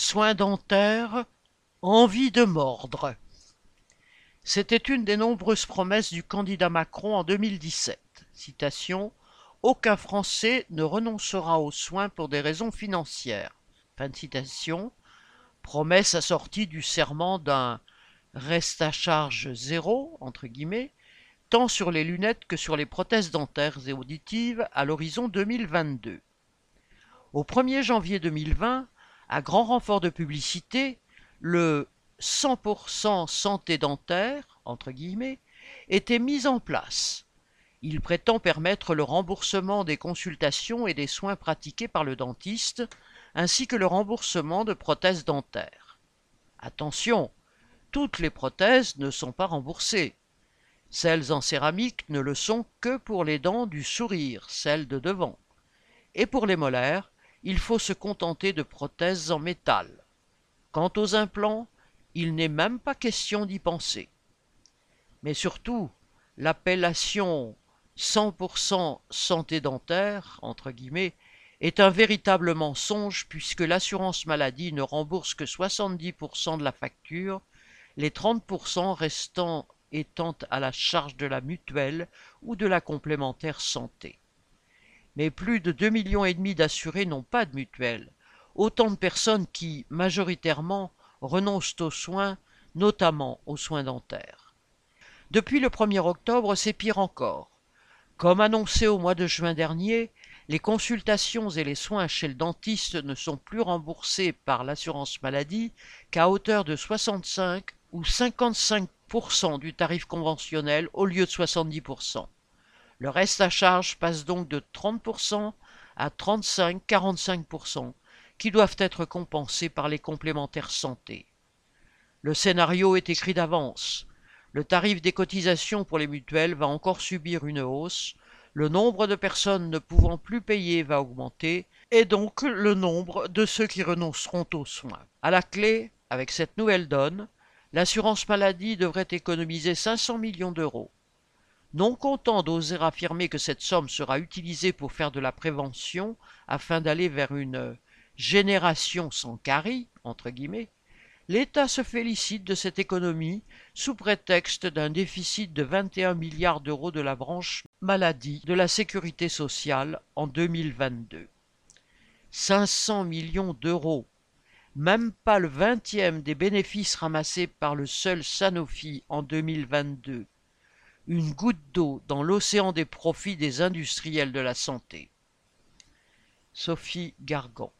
Soins dentaires, envie de mordre. C'était une des nombreuses promesses du candidat Macron en 2017. Citation Aucun Français ne renoncera aux soins pour des raisons financières. Fin de citation. Promesse assortie du serment d'un reste à charge zéro, entre guillemets, tant sur les lunettes que sur les prothèses dentaires et auditives à l'horizon 2022. Au 1er janvier 2020, à grand renfort de publicité, le 100% santé dentaire, entre guillemets, était mis en place. Il prétend permettre le remboursement des consultations et des soins pratiqués par le dentiste, ainsi que le remboursement de prothèses dentaires. Attention, toutes les prothèses ne sont pas remboursées. Celles en céramique ne le sont que pour les dents du sourire, celles de devant. Et pour les molaires, il faut se contenter de prothèses en métal. Quant aux implants, il n'est même pas question d'y penser. Mais surtout, l'appellation 100% santé dentaire, entre guillemets, est un véritable mensonge puisque l'assurance maladie ne rembourse que 70% de la facture, les 30% restant étant à la charge de la mutuelle ou de la complémentaire santé. Mais plus de 2 millions et demi d'assurés n'ont pas de mutuelle, autant de personnes qui, majoritairement, renoncent aux soins, notamment aux soins dentaires. Depuis le 1er octobre, c'est pire encore. Comme annoncé au mois de juin dernier, les consultations et les soins chez le dentiste ne sont plus remboursés par l'assurance maladie qu'à hauteur de 65 ou 55% du tarif conventionnel au lieu de 70%. Le reste à charge passe donc de 30% à 35-45%, qui doivent être compensés par les complémentaires santé. Le scénario est écrit d'avance. Le tarif des cotisations pour les mutuelles va encore subir une hausse, le nombre de personnes ne pouvant plus payer va augmenter, et donc le nombre de ceux qui renonceront aux soins. À la clé, avec cette nouvelle donne, l'assurance maladie devrait économiser 500 millions d'euros. Non content d'oser affirmer que cette somme sera utilisée pour faire de la prévention afin d'aller vers une génération sans carie, entre guillemets, l'État se félicite de cette économie sous prétexte d'un déficit de 21 milliards d'euros de la branche maladie de la sécurité sociale en 2022. 500 millions d'euros même pas le vingtième des bénéfices ramassés par le seul Sanofi en 2022. Une goutte d'eau dans l'océan des profits des industriels de la santé. Sophie Gargan